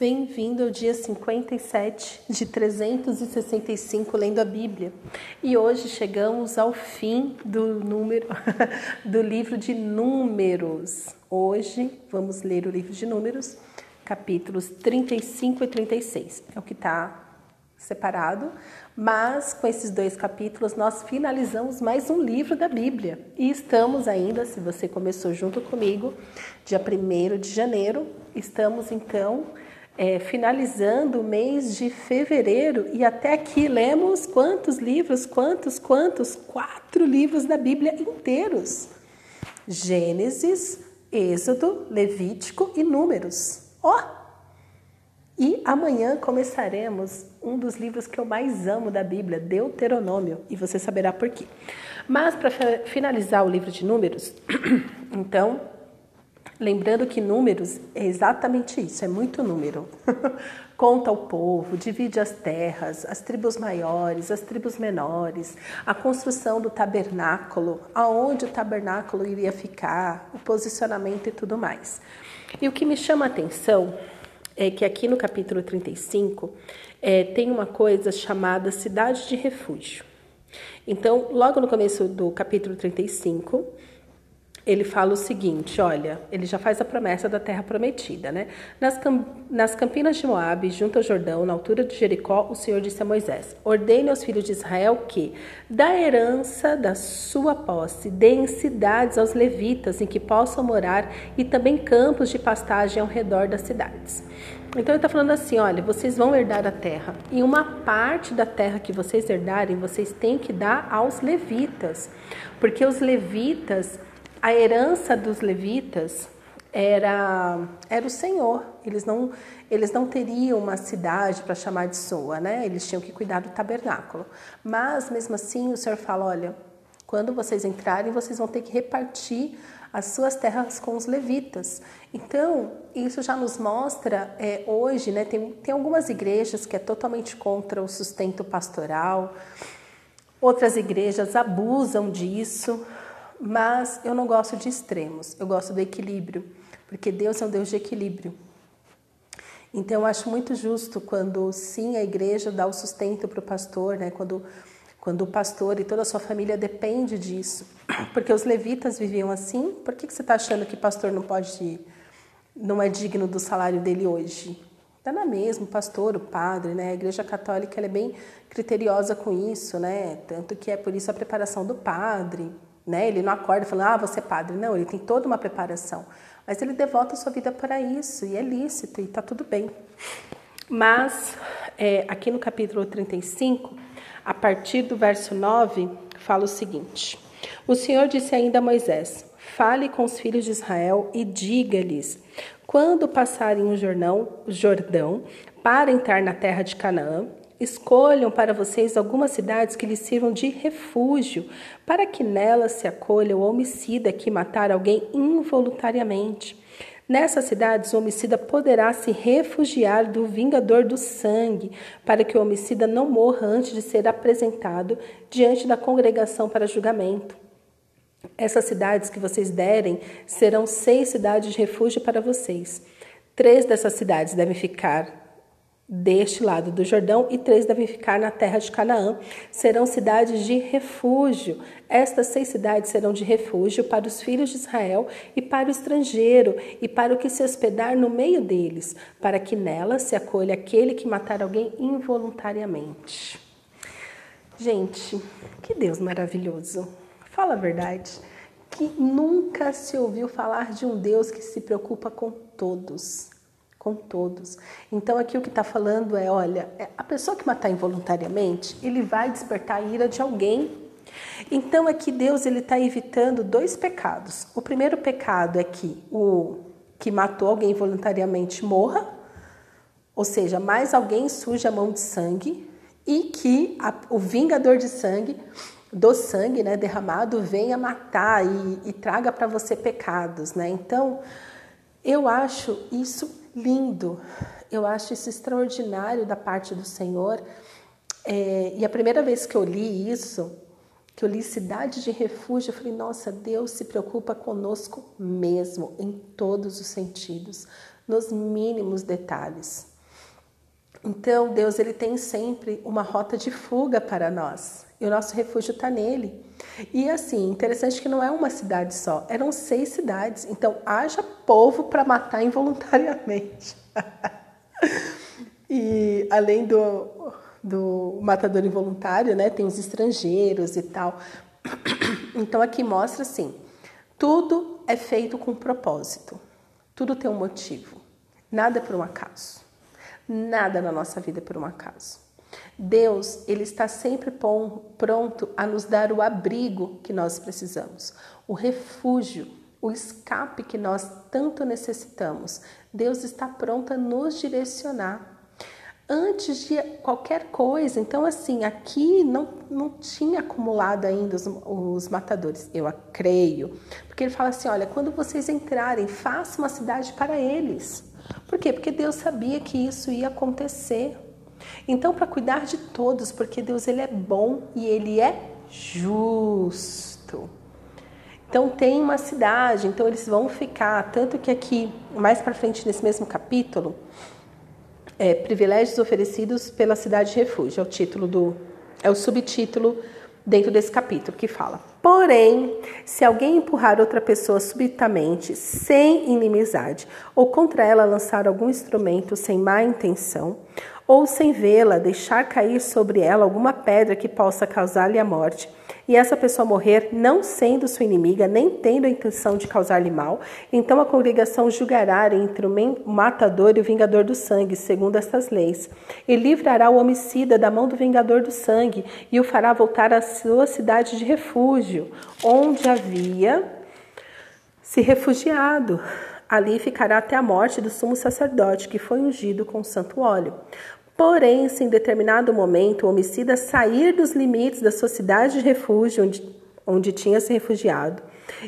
Bem-vindo ao dia 57 de 365 lendo a Bíblia. E hoje chegamos ao fim do número do livro de Números. Hoje vamos ler o livro de Números, capítulos 35 e 36. É o que está separado, mas com esses dois capítulos nós finalizamos mais um livro da Bíblia. E estamos ainda, se você começou junto comigo, dia 1 de janeiro, estamos então é, finalizando o mês de fevereiro e até aqui lemos quantos livros? Quantos? Quantos? Quatro livros da Bíblia inteiros: Gênesis, Êxodo, Levítico e Números. Ó! Oh! E amanhã começaremos um dos livros que eu mais amo da Bíblia, Deuteronômio, e você saberá por quê. Mas para finalizar o livro de Números, então Lembrando que números é exatamente isso, é muito número. Conta o povo, divide as terras, as tribos maiores, as tribos menores, a construção do tabernáculo, aonde o tabernáculo iria ficar, o posicionamento e tudo mais. E o que me chama a atenção é que aqui no capítulo 35 é, tem uma coisa chamada cidade de refúgio. Então, logo no começo do capítulo 35, ele fala o seguinte: olha, ele já faz a promessa da terra prometida, né? Nas, nas campinas de Moabe, junto ao Jordão, na altura de Jericó, o Senhor disse a Moisés: Ordene aos filhos de Israel que, da herança da sua posse, deem cidades aos levitas em que possam morar e também campos de pastagem ao redor das cidades. Então ele está falando assim: olha, vocês vão herdar a terra, e uma parte da terra que vocês herdarem, vocês têm que dar aos levitas, porque os levitas a herança dos levitas era, era o Senhor. Eles não, eles não teriam uma cidade para chamar de sua, né? Eles tinham que cuidar do tabernáculo. Mas, mesmo assim, o Senhor fala: olha, quando vocês entrarem, vocês vão ter que repartir as suas terras com os levitas. Então, isso já nos mostra é, hoje, né? Tem, tem algumas igrejas que é totalmente contra o sustento pastoral, outras igrejas abusam disso, mas eu não gosto de extremos, eu gosto do equilíbrio, porque Deus é um Deus de equilíbrio. Então eu acho muito justo quando sim a igreja dá o sustento para o pastor, né? Quando quando o pastor e toda a sua família depende disso, porque os levitas viviam assim. Por que, que você está achando que pastor não pode, não é digno do salário dele hoje? Está na mesma, o pastor, o padre, né? A igreja católica é bem criteriosa com isso, né? Tanto que é por isso a preparação do padre, né? Ele não acorda falando, ah, você é padre. Não, ele tem toda uma preparação. Mas ele devota a sua vida para isso, e é lícito, e está tudo bem. Mas, é, aqui no capítulo 35, a partir do verso 9, fala o seguinte: O Senhor disse ainda a Moisés: Fale com os filhos de Israel e diga-lhes: quando passarem o Jordão, Jordão para entrar na terra de Canaã, Escolham para vocês algumas cidades que lhes sirvam de refúgio, para que nelas se acolha o homicida que matar alguém involuntariamente. Nessas cidades, o homicida poderá se refugiar do vingador do sangue, para que o homicida não morra antes de ser apresentado diante da congregação para julgamento. Essas cidades que vocês derem serão seis cidades de refúgio para vocês. Três dessas cidades devem ficar deste lado do Jordão, e três devem ficar na terra de Canaã. Serão cidades de refúgio. Estas seis cidades serão de refúgio para os filhos de Israel e para o estrangeiro, e para o que se hospedar no meio deles, para que nelas se acolha aquele que matar alguém involuntariamente. Gente, que Deus maravilhoso. Fala a verdade. Que nunca se ouviu falar de um Deus que se preocupa com todos com todos. Então aqui o que está falando é, olha, é, a pessoa que matar involuntariamente, ele vai despertar a ira de alguém. Então aqui Deus ele está evitando dois pecados. O primeiro pecado é que o que matou alguém voluntariamente morra, ou seja, mais alguém suja a mão de sangue e que a, o vingador de sangue do sangue né, derramado venha matar e, e traga para você pecados, né? Então, eu acho isso lindo. Eu acho isso extraordinário da parte do Senhor. É, e a primeira vez que eu li isso, que eu li Cidade de Refúgio, eu falei: nossa, Deus se preocupa conosco mesmo, em todos os sentidos. nos mínimos detalhes. Então, Deus ele tem sempre uma rota de fuga para nós. E o nosso refúgio está nele. E assim, interessante que não é uma cidade só, eram seis cidades. Então, haja povo para matar involuntariamente. e além do, do matador involuntário, né, tem os estrangeiros e tal. Então, aqui mostra assim: tudo é feito com propósito, tudo tem um motivo, nada é por um acaso. Nada na nossa vida é por um acaso. Deus, ele está sempre pronto a nos dar o abrigo que nós precisamos, o refúgio, o escape que nós tanto necessitamos. Deus está pronto a nos direcionar antes de qualquer coisa. Então, assim, aqui não, não tinha acumulado ainda os, os, matadores, eu creio. Porque ele fala assim: olha, quando vocês entrarem, faça uma cidade para eles. Por quê? Porque Deus sabia que isso ia acontecer. Então, para cuidar de todos, porque Deus ele é bom e ele é justo. Então tem uma cidade, então eles vão ficar, tanto que aqui mais para frente nesse mesmo capítulo, é, privilégios oferecidos pela cidade de refúgio, é o título do é o subtítulo dentro desse capítulo que fala: Porém, se alguém empurrar outra pessoa subitamente, sem inimizade, ou contra ela lançar algum instrumento sem má intenção, ou sem vê-la deixar cair sobre ela alguma pedra que possa causar-lhe a morte, e essa pessoa morrer não sendo sua inimiga, nem tendo a intenção de causar-lhe mal, então a congregação julgará entre o matador e o vingador do sangue, segundo estas leis, e livrará o homicida da mão do vingador do sangue, e o fará voltar à sua cidade de refúgio, onde havia se refugiado. Ali ficará até a morte do sumo sacerdote, que foi ungido com santo óleo. Porém, se em determinado momento o homicida sair dos limites da sua cidade de refúgio, onde, onde tinha se refugiado,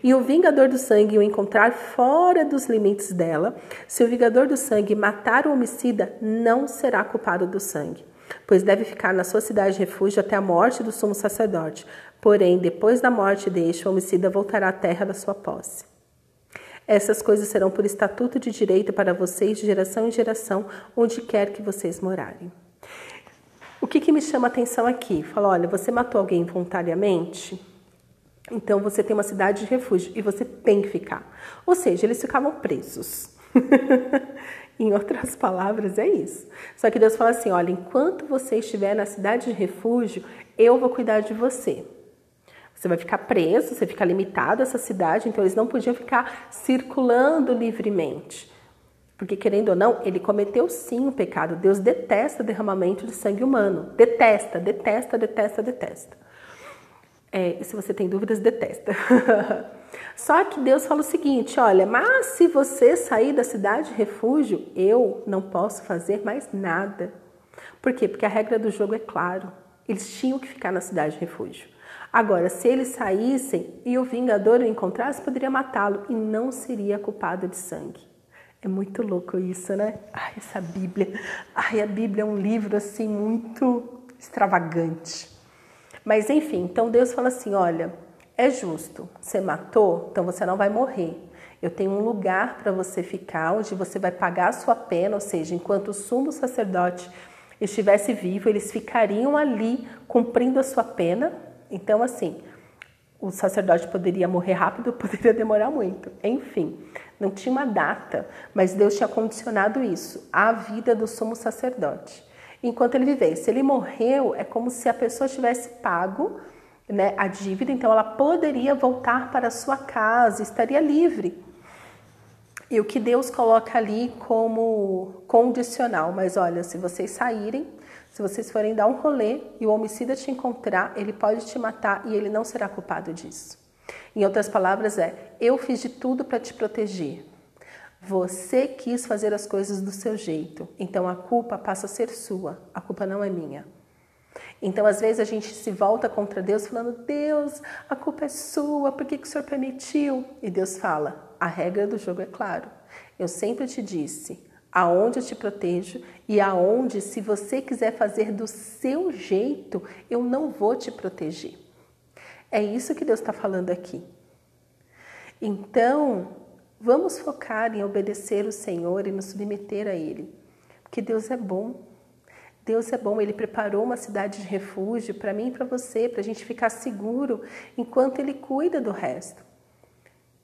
e o vingador do sangue o encontrar fora dos limites dela, se o vingador do sangue matar o homicida, não será culpado do sangue, pois deve ficar na sua cidade de refúgio até a morte do sumo sacerdote. Porém, depois da morte deste, o homicida voltará à terra da sua posse. Essas coisas serão por estatuto de direito para vocês de geração em geração, onde quer que vocês morarem. O que, que me chama a atenção aqui? Fala, olha, você matou alguém voluntariamente? Então você tem uma cidade de refúgio e você tem que ficar. Ou seja, eles ficavam presos. em outras palavras, é isso. Só que Deus fala assim: olha, enquanto você estiver na cidade de refúgio, eu vou cuidar de você. Você vai ficar preso, você fica limitado a essa cidade, então eles não podiam ficar circulando livremente. Porque, querendo ou não, ele cometeu sim o pecado. Deus detesta derramamento de sangue humano. Detesta, detesta, detesta, detesta. É, e se você tem dúvidas, detesta. Só que Deus fala o seguinte: olha, mas se você sair da cidade de refúgio, eu não posso fazer mais nada. Por quê? Porque a regra do jogo é claro. Eles tinham que ficar na cidade de refúgio. Agora, se eles saíssem e o vingador o encontrasse, poderia matá-lo e não seria culpado de sangue. É muito louco isso, né? Ai, essa Bíblia. Ai, a Bíblia é um livro assim muito extravagante. Mas enfim, então Deus fala assim: olha, é justo, você matou, então você não vai morrer. Eu tenho um lugar para você ficar, onde você vai pagar a sua pena, ou seja, enquanto o sumo sacerdote estivesse vivo, eles ficariam ali cumprindo a sua pena, então, assim, o sacerdote poderia morrer rápido, poderia demorar muito. Enfim, não tinha uma data, mas Deus tinha condicionado isso à vida do sumo sacerdote. Enquanto ele vivesse, se ele morreu, é como se a pessoa tivesse pago né, a dívida, então ela poderia voltar para sua casa, estaria livre. E o que Deus coloca ali como condicional, mas olha, se vocês saírem, se vocês forem dar um rolê e o homicida te encontrar, ele pode te matar e ele não será culpado disso. Em outras palavras, é: eu fiz de tudo para te proteger. Você quis fazer as coisas do seu jeito, então a culpa passa a ser sua, a culpa não é minha. Então, às vezes, a gente se volta contra Deus falando: Deus, a culpa é sua, por que, que o Senhor permitiu? E Deus fala: a regra do jogo é claro. Eu sempre te disse: aonde eu te protejo e aonde, se você quiser fazer do seu jeito, eu não vou te proteger. É isso que Deus está falando aqui. Então, Vamos focar em obedecer o Senhor e nos submeter a Ele, porque Deus é bom. Deus é bom, Ele preparou uma cidade de refúgio para mim e para você, para a gente ficar seguro enquanto Ele cuida do resto.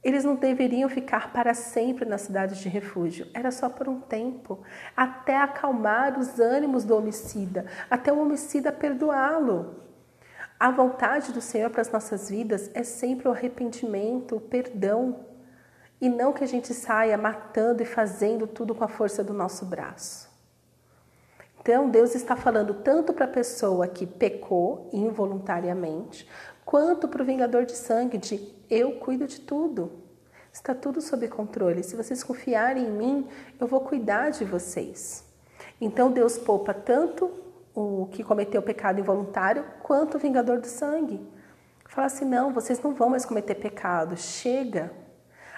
Eles não deveriam ficar para sempre na cidade de refúgio, era só por um tempo, até acalmar os ânimos do homicida, até o homicida perdoá-lo. A vontade do Senhor para as nossas vidas é sempre o arrependimento, o perdão, e não que a gente saia matando e fazendo tudo com a força do nosso braço. Então, Deus está falando tanto para a pessoa que pecou involuntariamente, quanto para o vingador de sangue de eu cuido de tudo. Está tudo sob controle. Se vocês confiarem em mim, eu vou cuidar de vocês. Então Deus poupa tanto o que cometeu pecado involuntário quanto o vingador do sangue. Fala assim: não, vocês não vão mais cometer pecado, chega.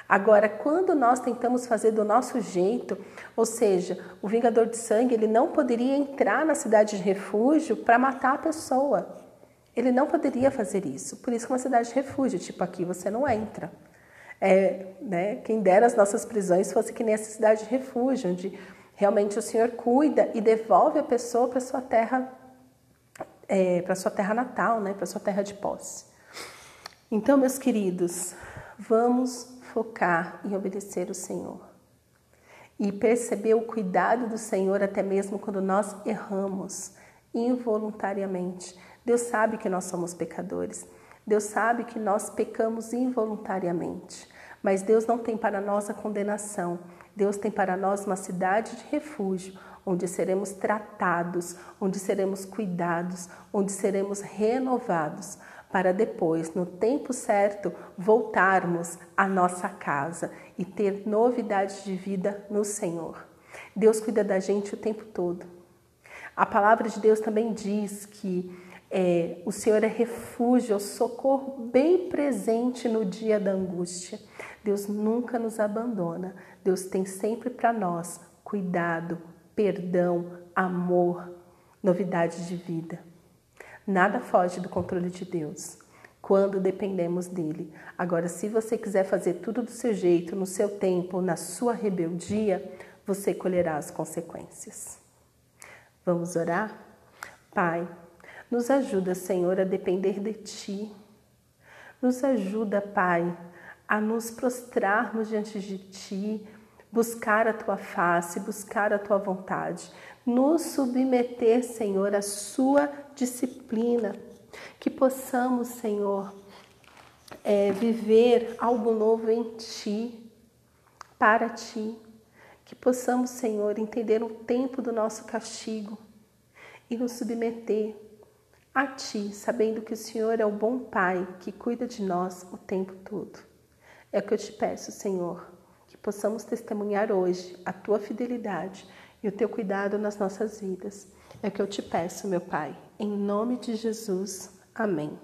Agora, quando nós tentamos fazer do nosso jeito, ou seja, o vingador de sangue, ele não poderia entrar na cidade de refúgio para matar a pessoa. Ele não poderia fazer isso. Por isso que é uma cidade de refúgio, tipo aqui você não entra. É, né, quem dera as nossas prisões fosse que nem essa cidade de refúgio, onde realmente o Senhor cuida e devolve a pessoa para sua terra, é, para sua terra natal, né, para sua terra de posse. Então, meus queridos, vamos focar em obedecer o Senhor e perceber o cuidado do Senhor até mesmo quando nós erramos involuntariamente. Deus sabe que nós somos pecadores. Deus sabe que nós pecamos involuntariamente. Mas Deus não tem para nós a condenação. Deus tem para nós uma cidade de refúgio, onde seremos tratados, onde seremos cuidados, onde seremos renovados, para depois, no tempo certo, voltarmos à nossa casa e ter novidades de vida no Senhor. Deus cuida da gente o tempo todo. A palavra de Deus também diz que é, o Senhor é refúgio, é socorro bem presente no dia da angústia. Deus nunca nos abandona. Deus tem sempre para nós cuidado, perdão, amor, novidades de vida. Nada foge do controle de Deus quando dependemos dele. Agora, se você quiser fazer tudo do seu jeito, no seu tempo, na sua rebeldia, você colherá as consequências. Vamos orar? Pai, nos ajuda, Senhor, a depender de Ti. Nos ajuda, Pai, a nos prostrarmos diante de Ti, buscar a Tua face, buscar a Tua vontade, nos submeter, Senhor, à Sua disciplina, que possamos, Senhor, é, viver algo novo em Ti, para Ti, que possamos, Senhor, entender o tempo do nosso castigo e nos submeter a Ti, sabendo que o Senhor é o bom Pai que cuida de nós o tempo todo. É o que eu te peço, Senhor, que possamos testemunhar hoje a Tua fidelidade e o Teu cuidado nas nossas vidas. É o que eu te peço, meu Pai. Em nome de Jesus. Amém.